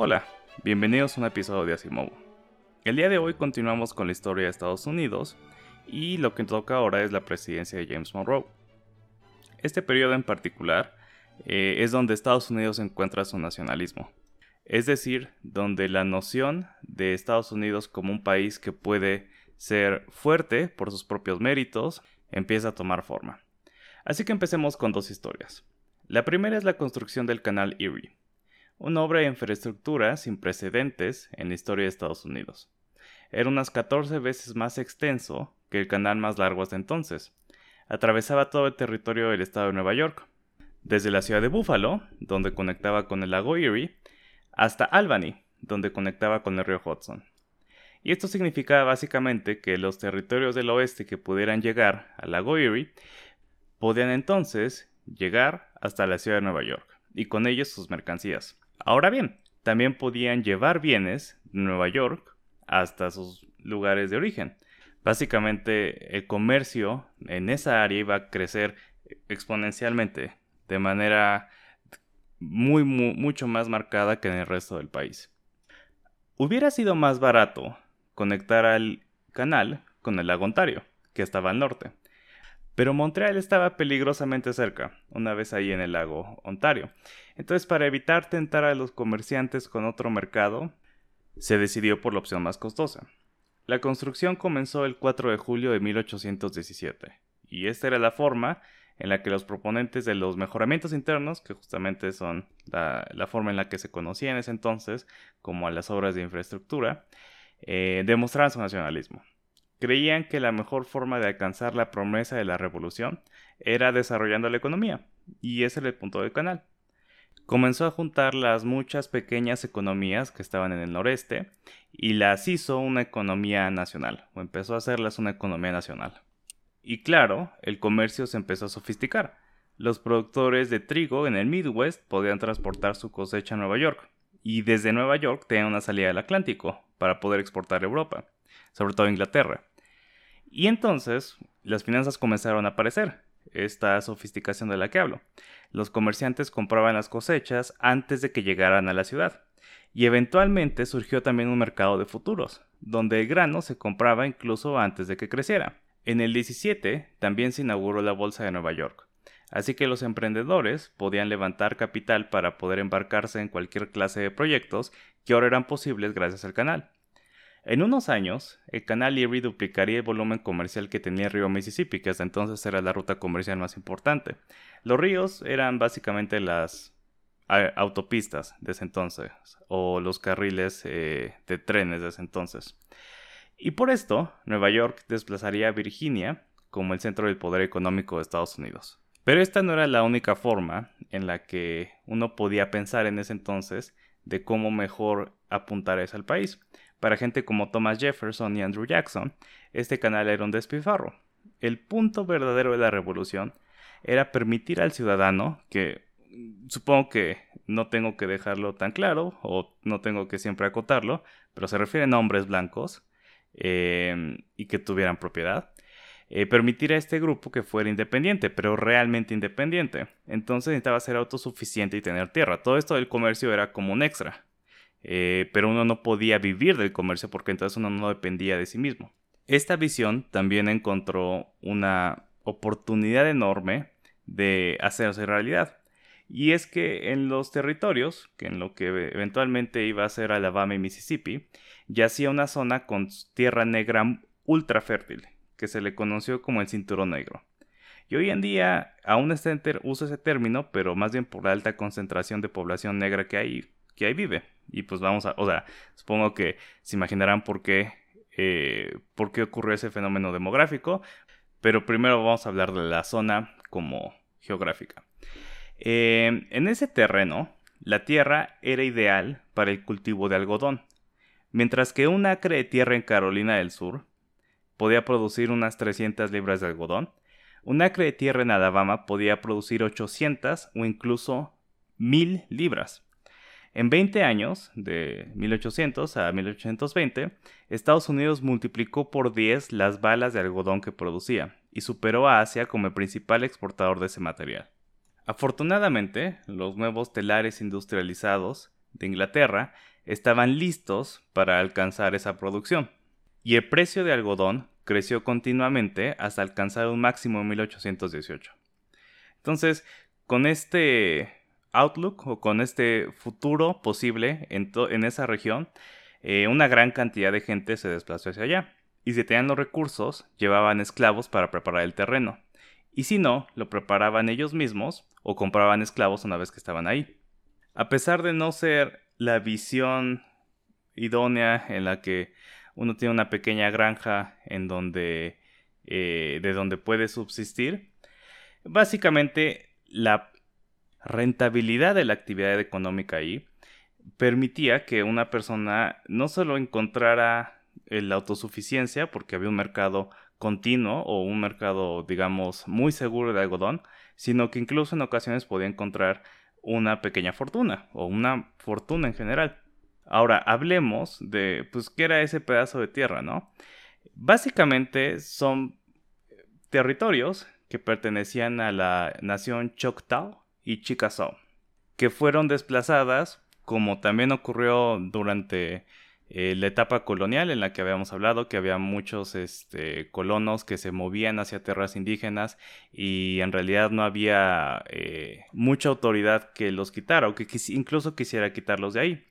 Hola, bienvenidos a un episodio de Asimov. El día de hoy continuamos con la historia de Estados Unidos y lo que toca ahora es la presidencia de James Monroe. Este periodo en particular eh, es donde Estados Unidos encuentra su nacionalismo, es decir, donde la noción de Estados Unidos como un país que puede ser fuerte por sus propios méritos empieza a tomar forma. Así que empecemos con dos historias. La primera es la construcción del canal Erie una obra de infraestructura sin precedentes en la historia de Estados Unidos. Era unas 14 veces más extenso que el canal más largo hasta entonces. Atravesaba todo el territorio del estado de Nueva York, desde la ciudad de Buffalo, donde conectaba con el lago Erie, hasta Albany, donde conectaba con el río Hudson. Y esto significaba básicamente que los territorios del oeste que pudieran llegar al lago Erie podían entonces llegar hasta la ciudad de Nueva York, y con ellos sus mercancías. Ahora bien, también podían llevar bienes de Nueva York hasta sus lugares de origen. Básicamente el comercio en esa área iba a crecer exponencialmente de manera muy, mucho más marcada que en el resto del país. Hubiera sido más barato conectar al canal con el lago Ontario, que estaba al norte. Pero Montreal estaba peligrosamente cerca, una vez ahí en el lago Ontario. Entonces, para evitar tentar a los comerciantes con otro mercado, se decidió por la opción más costosa. La construcción comenzó el 4 de julio de 1817, y esta era la forma en la que los proponentes de los mejoramientos internos, que justamente son la, forma en la que se conocía en ese entonces como a las obras de infraestructura, eh, demostraron su nacionalismo. Creían que la mejor forma de alcanzar la promesa de la revolución era desarrollando la economía, y ese era el punto del canal. Comenzó a juntar las muchas pequeñas economías que estaban en el noreste y las hizo una economía nacional, o empezó a hacerlas una economía nacional. Y claro, el comercio se empezó a sofisticar. Los productores de trigo en el Midwest podían transportar su cosecha a Nueva York, y desde Nueva York tenían una salida al Atlántico para poder exportar a Europa, sobre todo a Inglaterra. Y entonces las finanzas comenzaron a aparecer, esta sofisticación de la que hablo. Los comerciantes compraban las cosechas antes de que llegaran a la ciudad. Y eventualmente surgió también un mercado de futuros, donde el grano se compraba incluso antes de que creciera. En el 17 también se inauguró la Bolsa de Nueva York, así que los emprendedores podían levantar capital para poder embarcarse en cualquier clase de proyectos que ahora eran posibles gracias al canal. En unos años, el canal Erie duplicaría el volumen comercial que tenía el río Mississippi, que hasta entonces era la ruta comercial más importante. Los ríos eran básicamente las autopistas de ese entonces, o los carriles eh, de trenes de ese entonces. Y por esto, Nueva York desplazaría a Virginia como el centro del poder económico de Estados Unidos. Pero esta no era la única forma en la que uno podía pensar en ese entonces de cómo mejor apuntar eso al país. Para gente como Thomas Jefferson y Andrew Jackson, este canal era un despilfarro. El punto verdadero de la revolución era permitir al ciudadano, que supongo que no tengo que dejarlo tan claro, o no tengo que siempre acotarlo, pero se refieren a hombres blancos em, y que tuvieran propiedad, eh, permitir a este grupo que fuera independiente, pero realmente independiente. Entonces necesitaba ser autosuficiente y tener tierra. Todo esto del comercio era como un extra. Eh, pero uno no podía vivir del comercio porque entonces uno no dependía de sí mismo. Esta visión también encontró una oportunidad enorme de hacerse realidad. Y es que en los territorios, que en lo que eventualmente iba a ser Alabama y Mississippi, yacía una zona con tierra negra ultra fértil, que se le conoció como el cinturón negro. Y hoy en día aún está usa ese término, pero más bien por la alta concentración de población negra que ahí vive. Y pues vamos a, o sea, supongo que se imaginarán por qué, eh, por qué ocurrió ese fenómeno demográfico, pero primero vamos a hablar de la zona como geográfica. Eh, en ese terreno, la tierra era ideal para el cultivo de algodón, mientras que un acre de tierra en Carolina del Sur podía producir unas 300 libras de algodón, un acre de tierra en Alabama podía producir 800 o incluso 1000 libras. En 20 años, de 1800 a 1820, Estados Unidos multiplicó por 10 las balas de algodón que producía y superó a Asia como el principal exportador de ese material. Afortunadamente, los nuevos telares industrializados de Inglaterra estaban listos para alcanzar esa producción, y el precio de algodón creció continuamente hasta alcanzar un máximo en 1818. Entonces, con este outlook o con este futuro posible en, esa región, eh, una gran cantidad de gente se desplazó hacia allá. Y si tenían los recursos, llevaban esclavos para preparar el terreno. Y si no, lo preparaban ellos mismos o compraban esclavos una vez que estaban ahí. A pesar de no ser la visión idónea en la que uno tiene una pequeña granja en donde eh, de donde puede subsistir, básicamente la rentabilidad de la actividad económica ahí permitía que una persona no solo encontrara la autosuficiencia, porque había un mercado continuo o un mercado, digamos, muy seguro de algodón, sino que incluso en ocasiones podía encontrar una pequeña fortuna o una fortuna en general. Ahora, hablemos de, pues, qué era ese pedazo de tierra, ¿no? Básicamente son territorios que pertenecían a la nación Choctaw y Chickasaw, que fueron desplazadas, como también ocurrió durante eh, la etapa colonial en la que habíamos hablado, que había muchos este, colonos que se movían hacia tierras indígenas y en realidad no había eh, mucha autoridad que los quitara o que incluso quisiera quitarlos de ahí.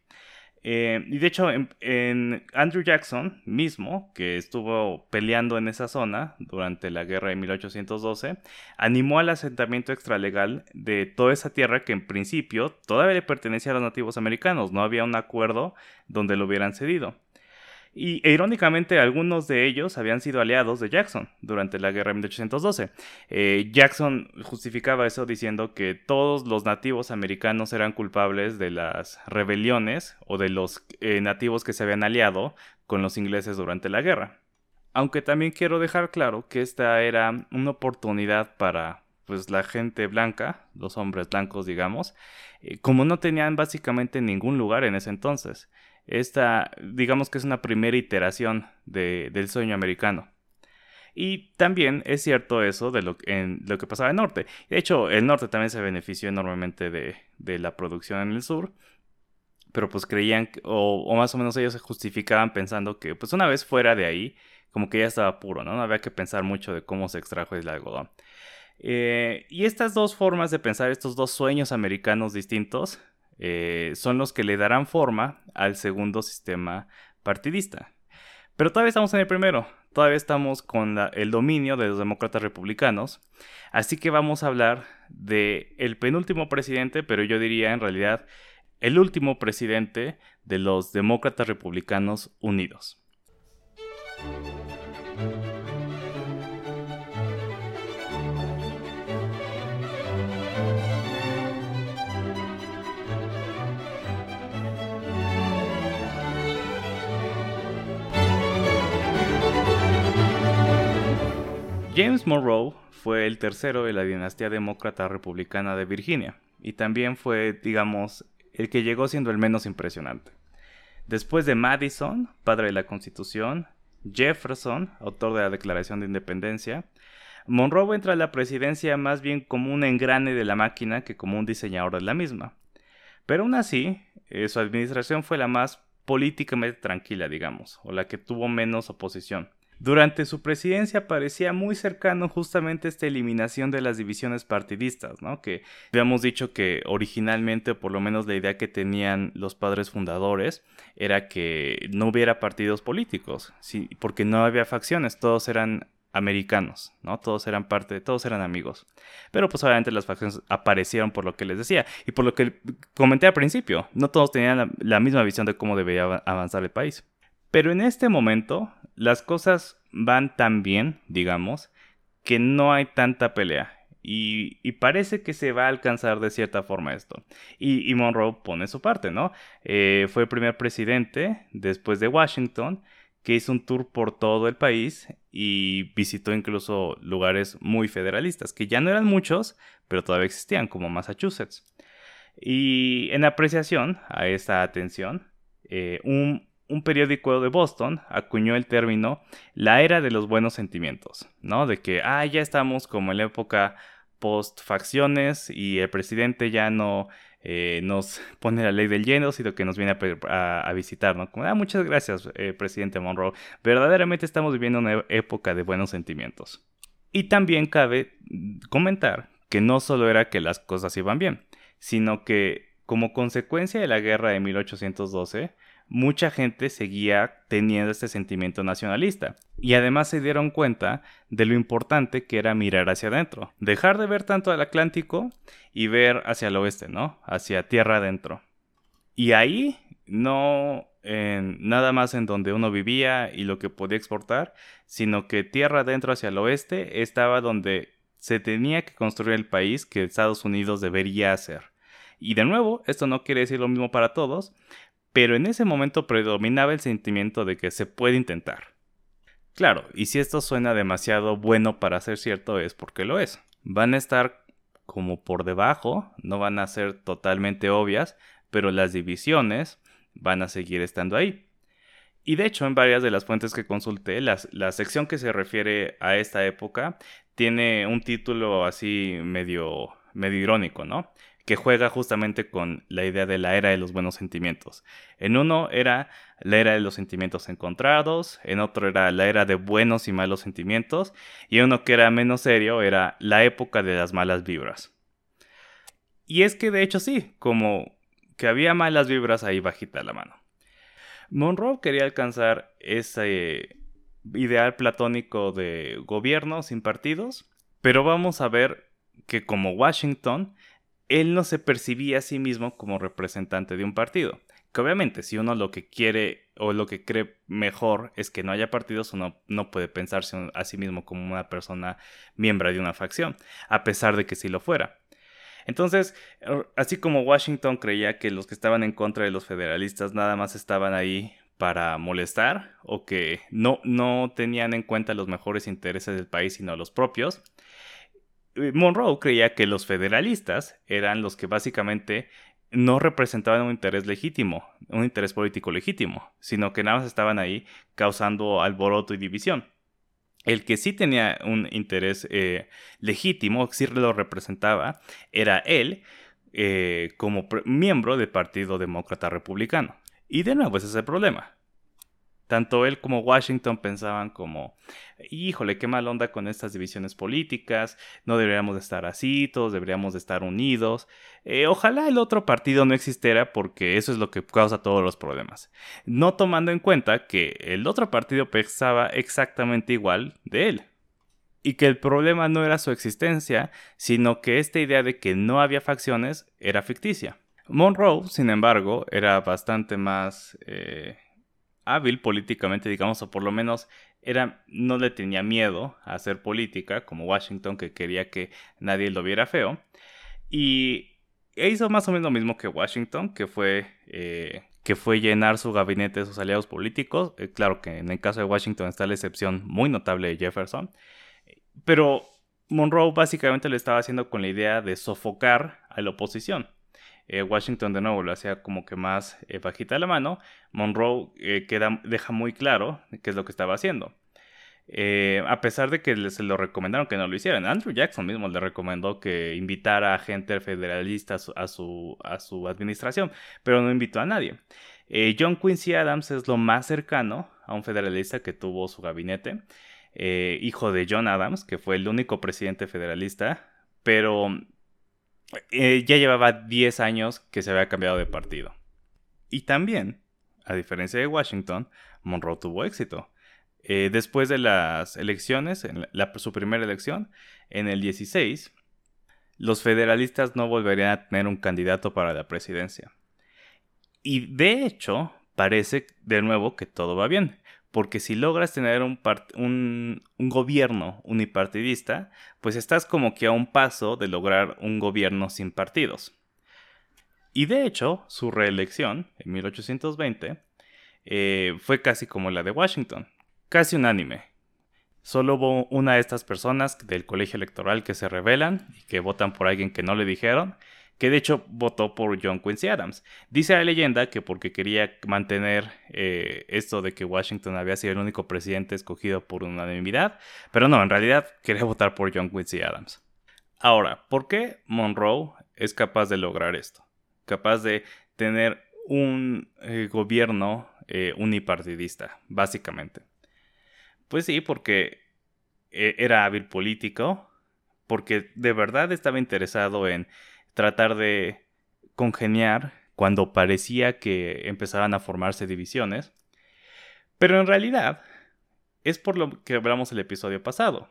Eh, y de hecho, en, Andrew Jackson mismo, que estuvo peleando en esa zona durante la guerra de 1812, animó al asentamiento extralegal de toda esa tierra que en principio todavía le pertenecía a los nativos americanos, no había un acuerdo donde lo hubieran cedido. Y e, irónicamente algunos de ellos habían sido aliados de Jackson durante la guerra de 1812. Eh, Jackson justificaba eso diciendo que todos los nativos americanos eran culpables de las rebeliones o de los eh, nativos que se habían aliado con los ingleses durante la guerra. Aunque también quiero dejar claro que esta era una oportunidad para pues la gente blanca, los hombres blancos digamos, eh, como no tenían básicamente ningún lugar en ese entonces. Esta, digamos que es una primera iteración del sueño americano. Y también es cierto eso de lo, lo que pasaba en el norte. De hecho, el norte también se benefició enormemente de, la producción en el sur. Pero pues creían, o, más o menos ellos se justificaban pensando que pues una vez fuera de ahí, como que ya estaba puro, ¿no? No había que pensar mucho de cómo se extrajo el algodón. Eh, y estas dos formas de pensar, estos dos sueños americanos distintos, eh, son los que le darán forma al segundo sistema partidista. Pero todavía estamos en el primero, todavía estamos con el dominio de los demócratas republicanos, así que vamos a hablar de penúltimo presidente, pero yo diría en realidad el último presidente de los demócratas republicanos unidos. James Monroe fue el tercero de la dinastía demócrata republicana de Virginia y también fue, digamos, el que llegó siendo el menos impresionante. Después de Madison, padre de la Constitución, Jefferson, autor de la Declaración de Independencia, Monroe entra a la presidencia más bien como un engrane de la máquina que como un diseñador de la misma. Pero aún así, eh, su administración fue la más políticamente tranquila, digamos, o la que tuvo menos oposición. Durante su presidencia parecía muy cercano justamente esta eliminación de las divisiones partidistas, ¿no? Que habíamos dicho que originalmente, por lo menos la idea que tenían los padres fundadores, era que no hubiera partidos políticos, ¿sí? porque no había facciones, todos eran americanos, ¿no? Todos eran parte, todos eran amigos. Pero pues obviamente las facciones aparecieron por lo que les decía y por lo que comenté al principio, no todos tenían la misma visión de cómo debía avanzar el país. Pero en este momento las cosas van tan bien, digamos, que no hay tanta pelea. Y, parece que se va a alcanzar de cierta forma esto. Y, Monroe pone su parte, ¿no? Eh, fue el primer presidente después de Washington que hizo un tour por todo el país y visitó incluso lugares muy federalistas, que ya no eran muchos, pero todavía existían, como Massachusetts. Y en apreciación a esta atención, eh, un, un, periódico de Boston acuñó el término la era de los buenos sentimientos, ¿no? De que, ah, ya estamos como en la época post facciones y el presidente ya no eh, nos pone la ley del lleno, sino que nos viene a, visitar, ¿no? Como, ah, muchas gracias, eh, presidente Monroe. Verdaderamente estamos viviendo una época de buenos sentimientos. Y también cabe comentar que no solo era que las cosas iban bien, sino que como consecuencia de la guerra de 1812, mucha gente seguía teniendo este sentimiento nacionalista. Y además se dieron cuenta de lo importante que era mirar hacia adentro. Dejar de ver tanto al Atlántico y ver hacia el oeste, ¿no? Hacia tierra adentro. Y ahí no en nada más en donde uno vivía y lo que podía exportar, sino que tierra adentro hacia el oeste estaba donde se tenía que construir el país que Estados Unidos debería hacer. Y de nuevo, esto no quiere decir lo mismo para todos, pero en ese momento predominaba el sentimiento de que se puede intentar. Claro, y si esto suena demasiado bueno para ser cierto es porque lo es. Van a estar como por debajo, no van a ser totalmente obvias, pero las divisiones van a seguir estando ahí. Y de hecho, en varias de las fuentes que consulté, la sección que se refiere a esta época tiene un título así medio, medio irónico, ¿no? Que juega justamente con la idea de la era de los buenos sentimientos. En uno era la era de los sentimientos encontrados, en otro era la era de buenos y malos sentimientos, y uno que era menos serio era la época de las malas vibras. Y es que de hecho sí, como que había malas vibras ahí bajita la mano. Monroe quería alcanzar ese ideal platónico de gobierno sin partidos, pero vamos a ver que como Washington él no se percibía a sí mismo como representante de un partido. Que obviamente si uno lo que quiere o lo que cree mejor es que no haya partidos, uno no puede pensarse a sí mismo como una persona miembro de una facción, a pesar de que sí lo fuera. Entonces, así como Washington creía que los que estaban en contra de los federalistas nada más estaban ahí para molestar o que no, no tenían en cuenta los mejores intereses del país sino los propios, Monroe creía que los federalistas eran los que básicamente no representaban un interés legítimo, un interés político legítimo, sino que nada más estaban ahí causando alboroto y división. El que sí tenía un interés eh, legítimo, sí lo representaba, era él eh, como miembro del Partido Demócrata Republicano. Y de nuevo ese es el problema. Tanto él como Washington pensaban como, híjole, qué mal onda con estas divisiones políticas, no deberíamos de estar así, todos deberíamos de estar unidos. Eh, ojalá el otro partido no existiera porque eso es lo que causa todos los problemas. No tomando en cuenta que el otro partido pensaba exactamente igual de él. Y que el problema no era su existencia, sino que esta idea de que no había facciones era ficticia. Monroe, sin embargo, era bastante más... Eh, hábil políticamente, digamos, o por lo menos era, no le tenía miedo a hacer política, como Washington, que quería que nadie lo viera feo. Y hizo más o menos lo mismo que Washington, que fue, eh, que fue llenar su gabinete de sus aliados políticos. Eh, claro que en el caso de Washington está la excepción muy notable de Jefferson. Pero Monroe básicamente lo estaba haciendo con la idea de sofocar a la oposición. Eh, Washington de nuevo lo hacía como que más eh, bajita la mano. Monroe eh, queda, deja muy claro qué es lo que estaba haciendo. a pesar de que se lo recomendaron que no lo hicieran. Andrew Jackson mismo le recomendó que invitara a gente federalista a su, administración, pero no invitó a nadie. John Quincy Adams es lo más cercano a un federalista que tuvo su gabinete, hijo de John Adams, que fue el único presidente federalista, pero eh, ya llevaba 10 años que se había cambiado de partido. Y también, a diferencia de Washington, Monroe tuvo éxito. Eh, después de las elecciones, su primera elección, en el 16, los federalistas no volverían a tener un candidato para la presidencia. Y de hecho, parece de nuevo que todo va bien. Porque si logras tener un, gobierno unipartidista, pues estás como que a un paso de lograr un gobierno sin partidos. Y de hecho, su reelección en 1820 eh, fue casi como la de Washington, casi unánime. Solo hubo una de estas personas del colegio electoral que se rebelan y que votan por alguien que no le dijeron, que de hecho votó por John Quincy Adams. Dice la leyenda que porque quería mantener eh, esto de que Washington había sido el único presidente escogido por unanimidad, pero no, en realidad quería votar por John Quincy Adams. Ahora, ¿por qué Monroe es capaz de lograr esto? Capaz de tener un eh, gobierno eh, unipartidista, básicamente. Pues sí, porque era hábil político, porque de verdad estaba interesado en tratar de congeniar cuando parecía que empezaban a formarse divisiones. Pero en realidad es por lo que hablamos el episodio pasado.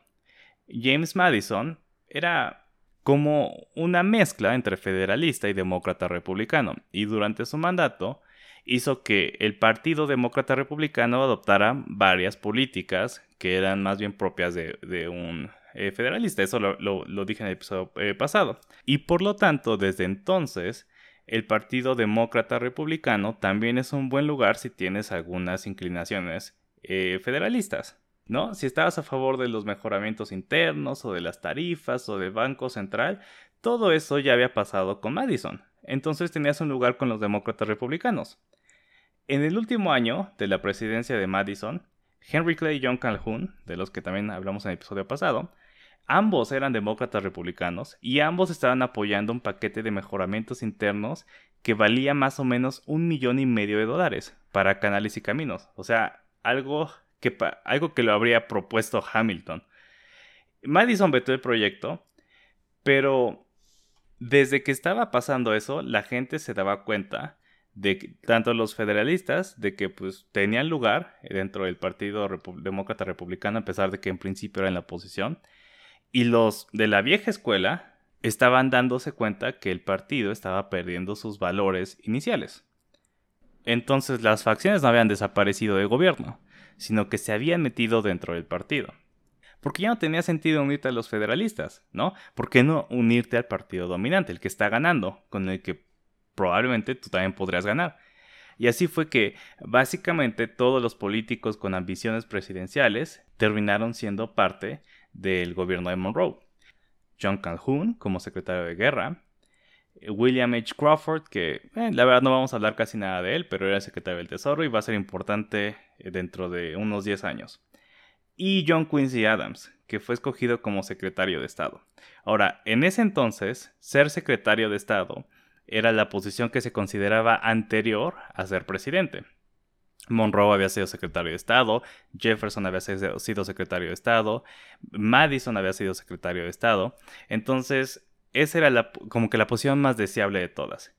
James Madison era como una mezcla entre federalista y demócrata republicano, y durante su mandato hizo que el Partido Demócrata Republicano adoptara varias políticas que eran más bien propias de un eh, federalista. Eso lo, dije en el episodio eh, pasado. Y por lo tanto, desde entonces, el Partido Demócrata Republicano también es un buen lugar si tienes algunas inclinaciones eh, federalistas. ¿No? Si estabas a favor de los mejoramientos internos o de las tarifas o del Banco Central, todo eso ya había pasado con Madison. Entonces tenías un lugar con los demócratas republicanos. En el último año de la presidencia de Madison, Henry Clay y John Calhoun, de los que también hablamos en el episodio pasado, Ambos eran demócratas republicanos y ambos estaban apoyando un paquete de mejoramientos internos que valía más o menos un millón y medio de dólares para canales y caminos. O sea, algo que, algo que lo habría propuesto Hamilton. Madison vetó el proyecto, pero desde que estaba pasando eso, la gente se daba cuenta de que, tanto los federalistas de que pues tenían lugar dentro del Partido Demócrata Republicano a pesar de que en principio era en la oposición y los de la vieja escuela estaban dándose cuenta que el partido estaba perdiendo sus valores iniciales. Entonces las facciones no habían desaparecido del gobierno, sino que se habían metido dentro del partido. Porque ya no tenía sentido unirte a los federalistas, ¿no? ¿Por qué no unirte al partido dominante, el que está ganando, con el que probablemente tú también podrías ganar? Y así fue que básicamente todos los políticos con ambiciones presidenciales terminaron siendo parte del gobierno de Monroe. John Calhoun como secretario de guerra, William H. Crawford, que eh, la verdad no vamos a hablar casi nada de él, pero era secretario del Tesoro y va a ser importante eh, dentro de unos 10 años. Y John Quincy Adams, que fue escogido como secretario de Estado. Ahora, en ese entonces, ser secretario de Estado era la posición que se consideraba anterior a ser presidente. Monroe había sido secretario de Estado, Jefferson había sido secretario de Estado, Madison había sido secretario de Estado. Entonces, esa era la, como que la posición más deseable de todas.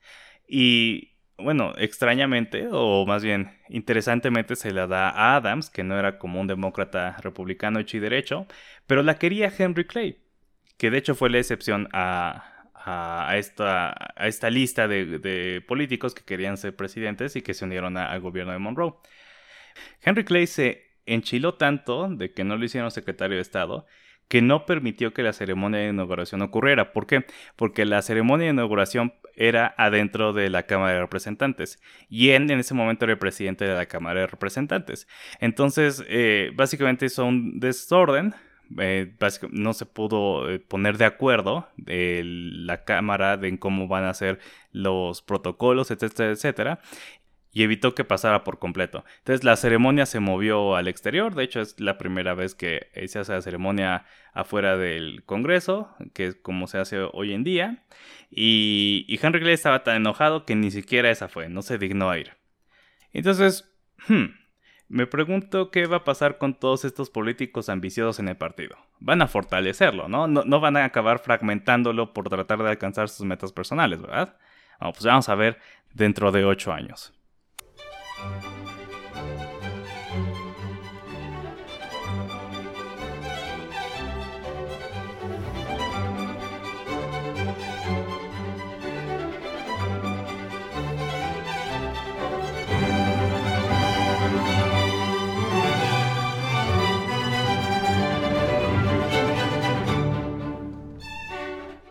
Y bueno, extrañamente, o más bien interesantemente, se la da a Adams, que no era como un demócrata republicano hecho y derecho, pero la quería Henry Clay, que de hecho fue la excepción a, a, esta, a esta lista de, políticos que querían ser presidentes y que se unieron al gobierno de Monroe. Henry Clay se enchiló tanto de que no lo hicieron secretario de Estado que no permitió que la ceremonia de inauguración ocurriera. ¿Por qué? Porque la ceremonia de inauguración era adentro de la Cámara de Representantes y él en ese momento era el presidente de la Cámara de Representantes. Entonces, eh, básicamente hizo un desorden eh, no se pudo eh, poner de acuerdo la Cámara de cómo van a ser los protocolos, etcétera, etcétera, y evitó que pasara por completo. Entonces la ceremonia se movió al exterior, de hecho es la primera vez que se hace la ceremonia afuera del Congreso, que es como se hace hoy en día, y, y Henry Clay estaba tan enojado que ni siquiera esa fue, no se dignó a ir. Entonces, hmm, me pregunto qué va a pasar con todos estos políticos ambiciosos en el partido. Van a fortalecerlo, ¿no? No, van a acabar fragmentándolo por tratar de alcanzar sus metas personales, ¿verdad? Pues vamos a ver dentro de ocho años.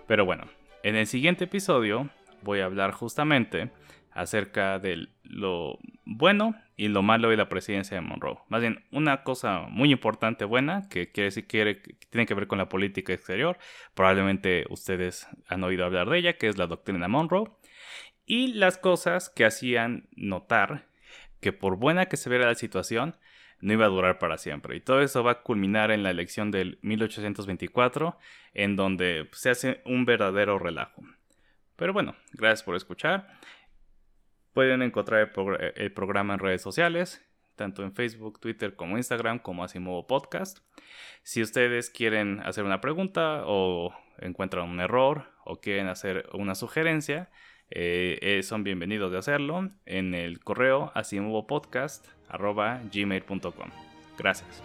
Pero bueno, en el siguiente episodio voy a hablar justamente acerca de lo bueno y lo malo de la presidencia de Monroe. Más bien, una cosa muy importante buena que quiere decir que tiene que ver con la política exterior. Probablemente ustedes han oído hablar de ella, que es la doctrina Monroe. Y las cosas que hacían notar que por buena que se viera la situación, no iba a durar para siempre. Y todo eso va a culminar en la elección del 1824, en donde se hace un verdadero relajo. Pero bueno, gracias por escuchar. Pueden encontrar el, programa en redes sociales, tanto en Facebook, Twitter como Instagram, como Asimovo Podcast. Si ustedes quieren hacer una pregunta o encuentran un error o quieren hacer una sugerencia, eh, eh, son bienvenidos de hacerlo en el correo gmail.com Gracias.